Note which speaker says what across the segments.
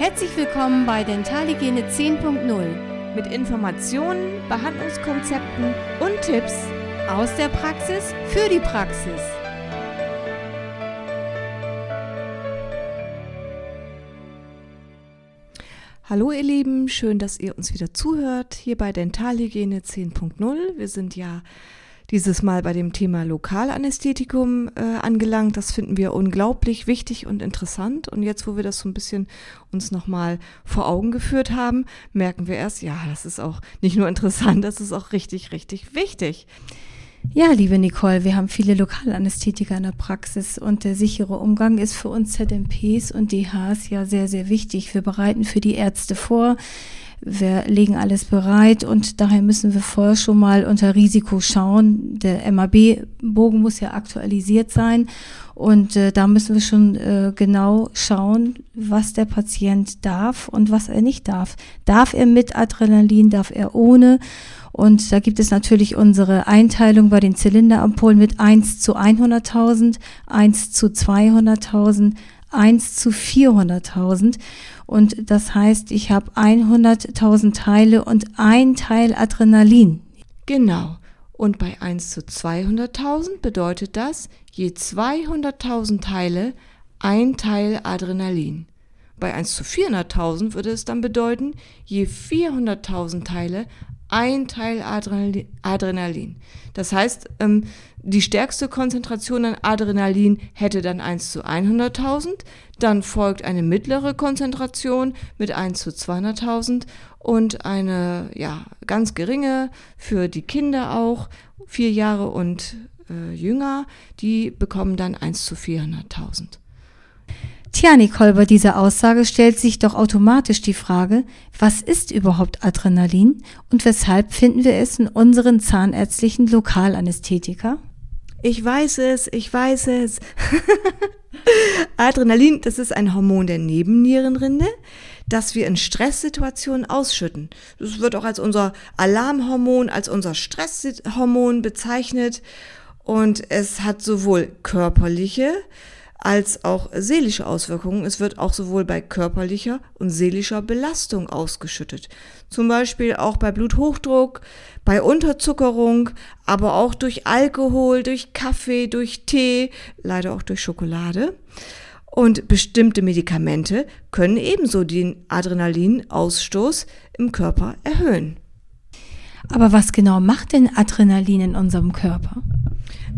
Speaker 1: Herzlich willkommen bei Dentalhygiene 10.0
Speaker 2: mit Informationen, Behandlungskonzepten und Tipps
Speaker 1: aus der Praxis für die Praxis.
Speaker 2: Hallo ihr Lieben, schön, dass ihr uns wieder zuhört hier bei Dentalhygiene 10.0. Wir sind ja dieses Mal bei dem Thema Lokalanästhetikum äh, angelangt. Das finden wir unglaublich wichtig und interessant. Und jetzt, wo wir das so ein bisschen uns nochmal vor Augen geführt haben, merken wir erst, ja, das ist auch nicht nur interessant, das ist auch richtig, richtig wichtig.
Speaker 1: Ja, liebe Nicole, wir haben viele Lokalanästhetiker in der Praxis und der sichere Umgang ist für uns ZMPs und DHs ja sehr, sehr wichtig. Wir bereiten für die Ärzte vor. Wir legen alles bereit und daher müssen wir vorher schon mal unter Risiko schauen. Der MAB-Bogen muss ja aktualisiert sein und äh, da müssen wir schon äh, genau schauen, was der Patient darf und was er nicht darf. Darf er mit Adrenalin, darf er ohne? Und da gibt es natürlich unsere Einteilung bei den Zylinderampullen mit 1 zu 100.000, 1 zu 200.000, 1 zu 400.000. Und das heißt, ich habe 100.000 Teile und ein Teil Adrenalin.
Speaker 2: Genau. Und bei 1 zu 200.000 bedeutet das je 200.000 Teile ein Teil Adrenalin. Bei 1 zu 400.000 würde es dann bedeuten, je 400.000 Teile ein Teil Adrenalin. Das heißt, ähm, die stärkste Konzentration an Adrenalin hätte dann 1 zu 100.000, dann folgt eine mittlere Konzentration mit 1 zu 200.000 und eine ja, ganz geringe für die Kinder auch, vier Jahre und äh, jünger, die bekommen dann 1 zu 400.000.
Speaker 1: Tja, Nicole, bei dieser Aussage stellt sich doch automatisch die Frage, was ist überhaupt Adrenalin und weshalb finden wir es in unseren zahnärztlichen Lokalanästhetika?
Speaker 2: Ich weiß es, ich weiß es. Adrenalin, das ist ein Hormon der Nebennierenrinde, das wir in Stresssituationen ausschütten. Das wird auch als unser Alarmhormon, als unser Stresshormon bezeichnet und es hat sowohl körperliche, als auch seelische Auswirkungen. Es wird auch sowohl bei körperlicher und seelischer Belastung ausgeschüttet. Zum Beispiel auch bei Bluthochdruck, bei Unterzuckerung, aber auch durch Alkohol, durch Kaffee, durch Tee, leider auch durch Schokolade. Und bestimmte Medikamente können ebenso den Adrenalinausstoß im Körper erhöhen.
Speaker 1: Aber was genau macht denn Adrenalin in unserem Körper?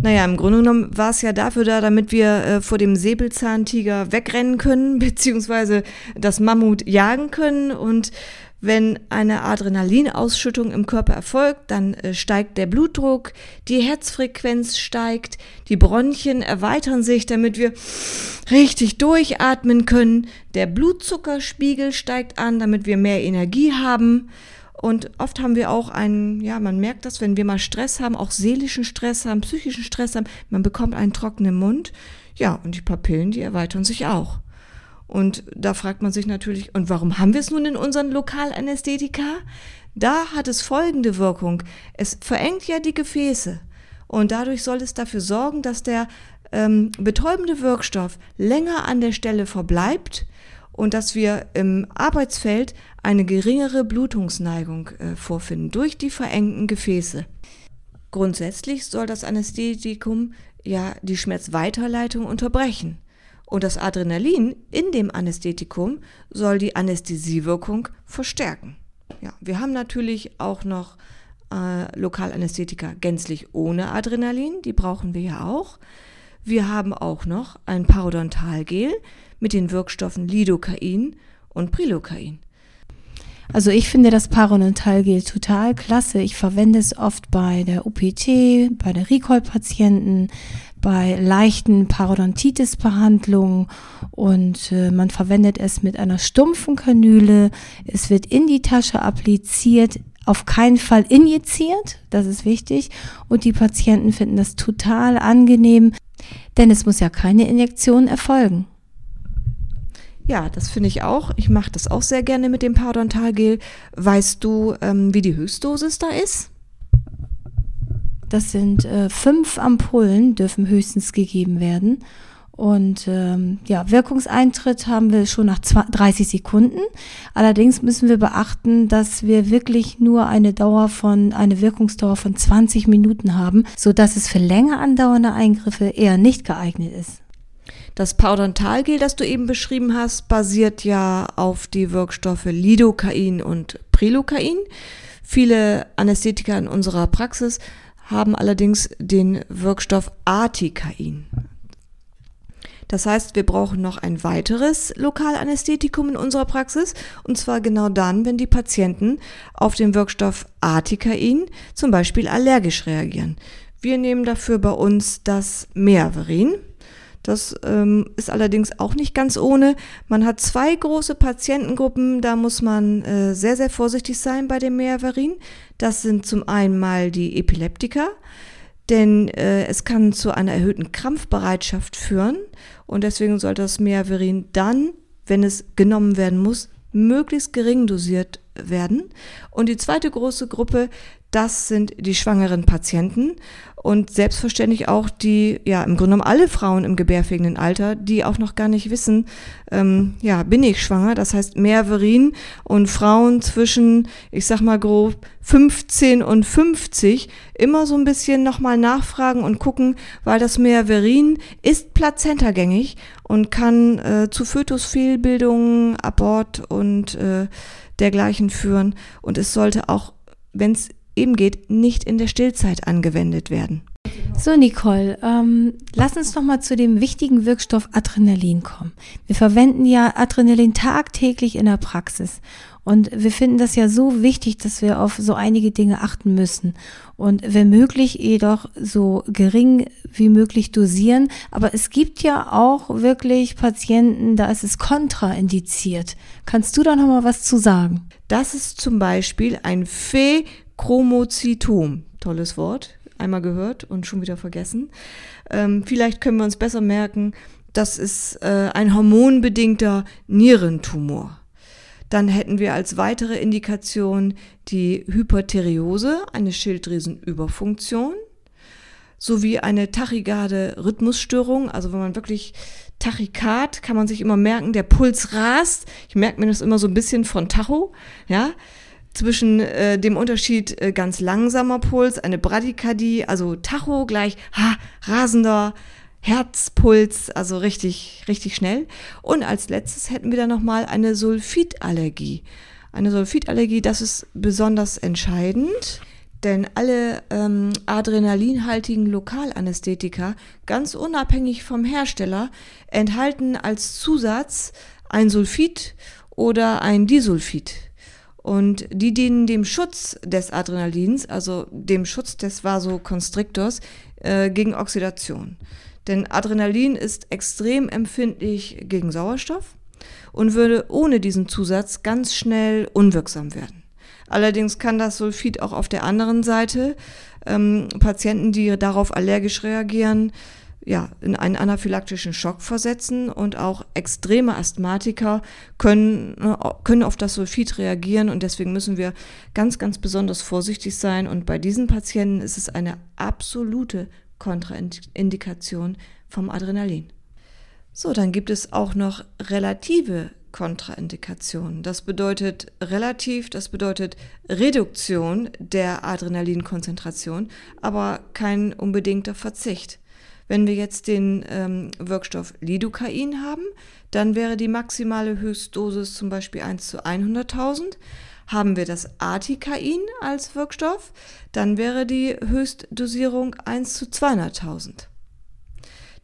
Speaker 2: Naja, im Grunde genommen war es ja dafür da, damit wir äh, vor dem Säbelzahntiger wegrennen können, beziehungsweise das Mammut jagen können. Und wenn eine Adrenalinausschüttung im Körper erfolgt, dann äh, steigt der Blutdruck, die Herzfrequenz steigt, die Bronchien erweitern sich, damit wir richtig durchatmen können. Der Blutzuckerspiegel steigt an, damit wir mehr Energie haben. Und oft haben wir auch einen, ja, man merkt das, wenn wir mal Stress haben, auch seelischen Stress haben, psychischen Stress haben, man bekommt einen trockenen Mund. Ja, und die Papillen, die erweitern sich auch. Und da fragt man sich natürlich, und warum haben wir es nun in unseren Lokalanästhetika? Da hat es folgende Wirkung. Es verengt ja die Gefäße. Und dadurch soll es dafür sorgen, dass der ähm, betäubende Wirkstoff länger an der Stelle verbleibt und dass wir im Arbeitsfeld eine geringere Blutungsneigung äh, vorfinden durch die verengten Gefäße. Grundsätzlich soll das Anästhetikum ja die Schmerzweiterleitung unterbrechen. Und das Adrenalin in dem Anästhetikum soll die Anästhesiewirkung verstärken. Ja, wir haben natürlich auch noch äh, Lokalanästhetika gänzlich ohne Adrenalin, die brauchen wir ja auch. Wir haben auch noch ein Parodontalgel mit den Wirkstoffen Lidocain und Prilocain.
Speaker 1: Also ich finde das Parodontalgel total klasse. Ich verwende es oft bei der OPT, bei der Recall-Patienten, bei leichten Parodontitis-Behandlungen und äh, man verwendet es mit einer stumpfen Kanüle. Es wird in die Tasche appliziert, auf keinen Fall injiziert, das ist wichtig. Und die Patienten finden das total angenehm, denn es muss ja keine Injektion erfolgen.
Speaker 2: Ja, das finde ich auch. Ich mache das auch sehr gerne mit dem Parodontalgel. Weißt du, ähm, wie die Höchstdosis da ist?
Speaker 1: Das sind äh, fünf Ampullen, dürfen höchstens gegeben werden. Und ähm, ja, Wirkungseintritt haben wir schon nach 30 Sekunden. Allerdings müssen wir beachten, dass wir wirklich nur eine Dauer von, eine Wirkungsdauer von 20 Minuten haben, so dass es für länger andauernde Eingriffe eher nicht geeignet ist.
Speaker 2: Das Parodontalgel, das du eben beschrieben hast, basiert ja auf die Wirkstoffe Lidocain und Prilocain. Viele Anästhetiker in unserer Praxis haben allerdings den Wirkstoff Articain. Das heißt, wir brauchen noch ein weiteres Lokalanästhetikum in unserer Praxis und zwar genau dann, wenn die Patienten auf den Wirkstoff Articain zum Beispiel allergisch reagieren. Wir nehmen dafür bei uns das Meaverin. Das ähm, ist allerdings auch nicht ganz ohne. Man hat zwei große Patientengruppen, da muss man äh, sehr, sehr vorsichtig sein bei dem Meaverin. Das sind zum einen mal die Epileptiker denn äh, es kann zu einer erhöhten Krampfbereitschaft führen und deswegen sollte das Meaverin dann, wenn es genommen werden muss, möglichst gering dosiert werden. Und die zweite große Gruppe, das sind die schwangeren Patienten und selbstverständlich auch die, ja, im Grunde genommen alle Frauen im gebärfähigen Alter, die auch noch gar nicht wissen, ähm, ja, bin ich schwanger? Das heißt, Mehrverin und Frauen zwischen, ich sag mal grob, 15 und 50 immer so ein bisschen nochmal nachfragen und gucken, weil das Mehrverin ist plazentagängig und kann äh, zu Fötusfehlbildungen, Abort und äh, dergleichen führen. Und es sollte auch, wenn es eben geht, nicht in der Stillzeit angewendet werden.
Speaker 1: So, Nicole, ähm, lass uns noch mal zu dem wichtigen Wirkstoff Adrenalin kommen. Wir verwenden ja Adrenalin tagtäglich in der Praxis. Und wir finden das ja so wichtig, dass wir auf so einige Dinge achten müssen. Und wenn möglich, jedoch so gering wie möglich dosieren. Aber es gibt ja auch wirklich Patienten, da ist es kontraindiziert. Kannst du da noch mal was zu sagen?
Speaker 2: Das ist zum Beispiel ein Fee Chromozytom. Tolles Wort. Einmal gehört und schon wieder vergessen. Ähm, vielleicht können wir uns besser merken, das ist äh, ein hormonbedingter Nierentumor. Dann hätten wir als weitere Indikation die Hyperthyreose, eine Schilddrüsenüberfunktion, sowie eine tachygarde Rhythmusstörung, also wenn man wirklich Tachykard, kann man sich immer merken, der Puls rast. Ich merke mir das immer so ein bisschen von Tacho, ja zwischen äh, dem Unterschied äh, ganz langsamer Puls, eine Bradykardie, also Tacho gleich ha, rasender Herzpuls, also richtig, richtig schnell. Und als letztes hätten wir dann nochmal eine Sulfitallergie. Eine Sulfitallergie, das ist besonders entscheidend, denn alle ähm, adrenalinhaltigen Lokalanästhetika, ganz unabhängig vom Hersteller, enthalten als Zusatz ein Sulfid oder ein Disulfid. Und die dienen dem Schutz des Adrenalins, also dem Schutz des Vasoconstrictors äh, gegen Oxidation. Denn Adrenalin ist extrem empfindlich gegen Sauerstoff und würde ohne diesen Zusatz ganz schnell unwirksam werden. Allerdings kann das Sulfid auch auf der anderen Seite ähm, Patienten, die darauf allergisch reagieren, ja, in einen anaphylaktischen Schock versetzen und auch extreme Asthmatiker können, äh, können auf das Sulfid reagieren und deswegen müssen wir ganz, ganz besonders vorsichtig sein und bei diesen Patienten ist es eine absolute Kontraindikation vom Adrenalin. So, dann gibt es auch noch relative Kontraindikationen. Das bedeutet relativ, das bedeutet Reduktion der Adrenalinkonzentration, aber kein unbedingter Verzicht. Wenn wir jetzt den ähm, Wirkstoff Lidocain haben, dann wäre die maximale Höchstdosis zum Beispiel 1 zu 100.000. Haben wir das Articain als Wirkstoff, dann wäre die Höchstdosierung 1 zu 200.000.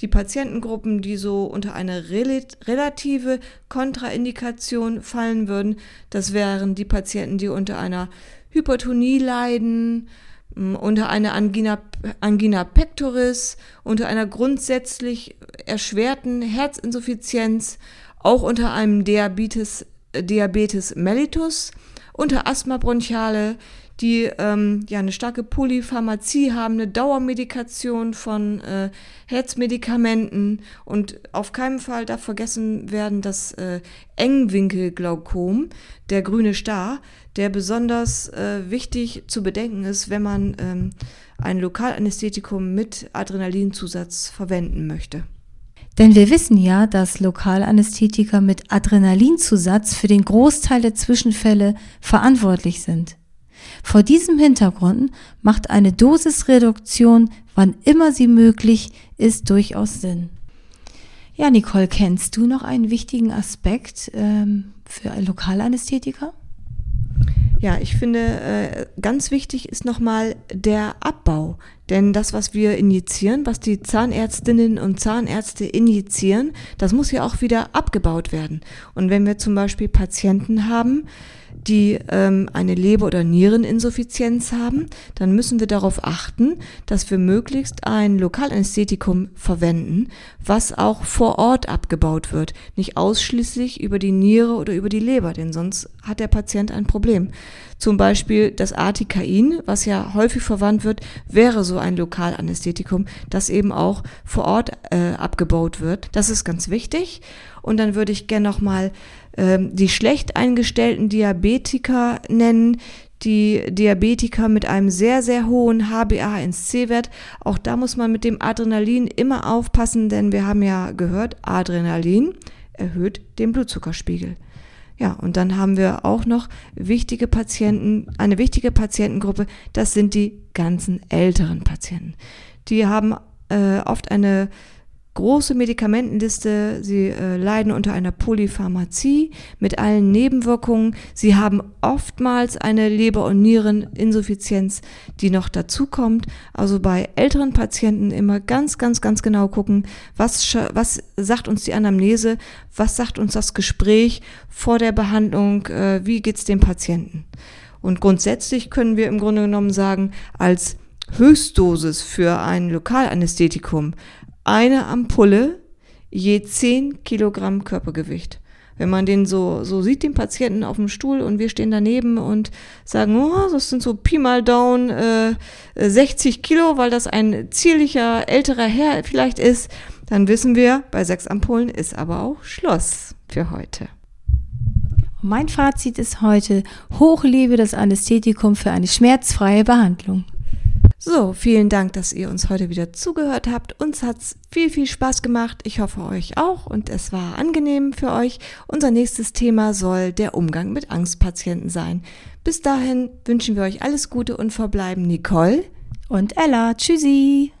Speaker 2: Die Patientengruppen, die so unter eine relative Kontraindikation fallen würden, das wären die Patienten, die unter einer Hypertonie leiden, unter einer Angina, Angina pectoris, unter einer grundsätzlich erschwerten Herzinsuffizienz, auch unter einem Diabetes, Diabetes mellitus, unter Asthma bronchiale, die ähm, ja eine starke Polypharmazie haben, eine Dauermedikation von äh, Herzmedikamenten und auf keinen Fall darf vergessen werden das äh, Engwinkelglaukom, der grüne Star, der besonders äh, wichtig zu bedenken ist, wenn man ähm, ein Lokalanästhetikum mit Adrenalinzusatz verwenden möchte.
Speaker 1: Denn wir wissen ja, dass Lokalanästhetika mit Adrenalinzusatz für den Großteil der Zwischenfälle verantwortlich sind. Vor diesem Hintergrund macht eine Dosisreduktion, wann immer sie möglich ist, durchaus Sinn. Ja, Nicole, kennst du noch einen wichtigen Aspekt ähm, für Lokalanästhetiker?
Speaker 2: Ja, ich finde, äh, ganz wichtig ist nochmal der Abbau. Denn das, was wir injizieren, was die Zahnärztinnen und Zahnärzte injizieren, das muss ja auch wieder abgebaut werden. Und wenn wir zum Beispiel Patienten haben, die ähm, eine Leber- oder Niereninsuffizienz haben, dann müssen wir darauf achten, dass wir möglichst ein Lokalanästhetikum verwenden, was auch vor Ort abgebaut wird, nicht ausschließlich über die Niere oder über die Leber, denn sonst hat der Patient ein Problem. Zum Beispiel das Artikain, was ja häufig verwandt wird, wäre ein Lokalanästhetikum, das eben auch vor Ort äh, abgebaut wird. Das ist ganz wichtig. Und dann würde ich gerne nochmal ähm, die schlecht eingestellten Diabetiker nennen, die Diabetiker mit einem sehr, sehr hohen HbA1c-Wert. Auch da muss man mit dem Adrenalin immer aufpassen, denn wir haben ja gehört, Adrenalin erhöht den Blutzuckerspiegel. Ja, und dann haben wir auch noch wichtige Patienten, eine wichtige Patientengruppe, das sind die ganzen älteren Patienten. Die haben äh, oft eine große Medikamentenliste. Sie äh, leiden unter einer Polypharmazie mit allen Nebenwirkungen. Sie haben oftmals eine Leber- und Niereninsuffizienz, die noch dazukommt. Also bei älteren Patienten immer ganz, ganz, ganz genau gucken, was, was sagt uns die Anamnese, was sagt uns das Gespräch vor der Behandlung, äh, wie geht's dem Patienten. Und grundsätzlich können wir im Grunde genommen sagen, als Höchstdosis für ein Lokalanästhetikum eine Ampulle je 10 Kilogramm Körpergewicht. Wenn man den so, so sieht, den Patienten auf dem Stuhl und wir stehen daneben und sagen, oh, das sind so Pi mal Down äh, 60 Kilo, weil das ein zierlicher älterer Herr vielleicht ist, dann wissen wir, bei sechs Ampullen ist aber auch Schluss für heute.
Speaker 1: Mein Fazit ist heute, hochlebe das Anästhetikum für eine schmerzfreie Behandlung.
Speaker 2: So, vielen Dank, dass ihr uns heute wieder zugehört habt. Uns hat's viel, viel Spaß gemacht. Ich hoffe euch auch und es war angenehm für euch. Unser nächstes Thema soll der Umgang mit Angstpatienten sein. Bis dahin wünschen wir euch alles Gute und verbleiben Nicole
Speaker 1: und Ella. Tschüssi.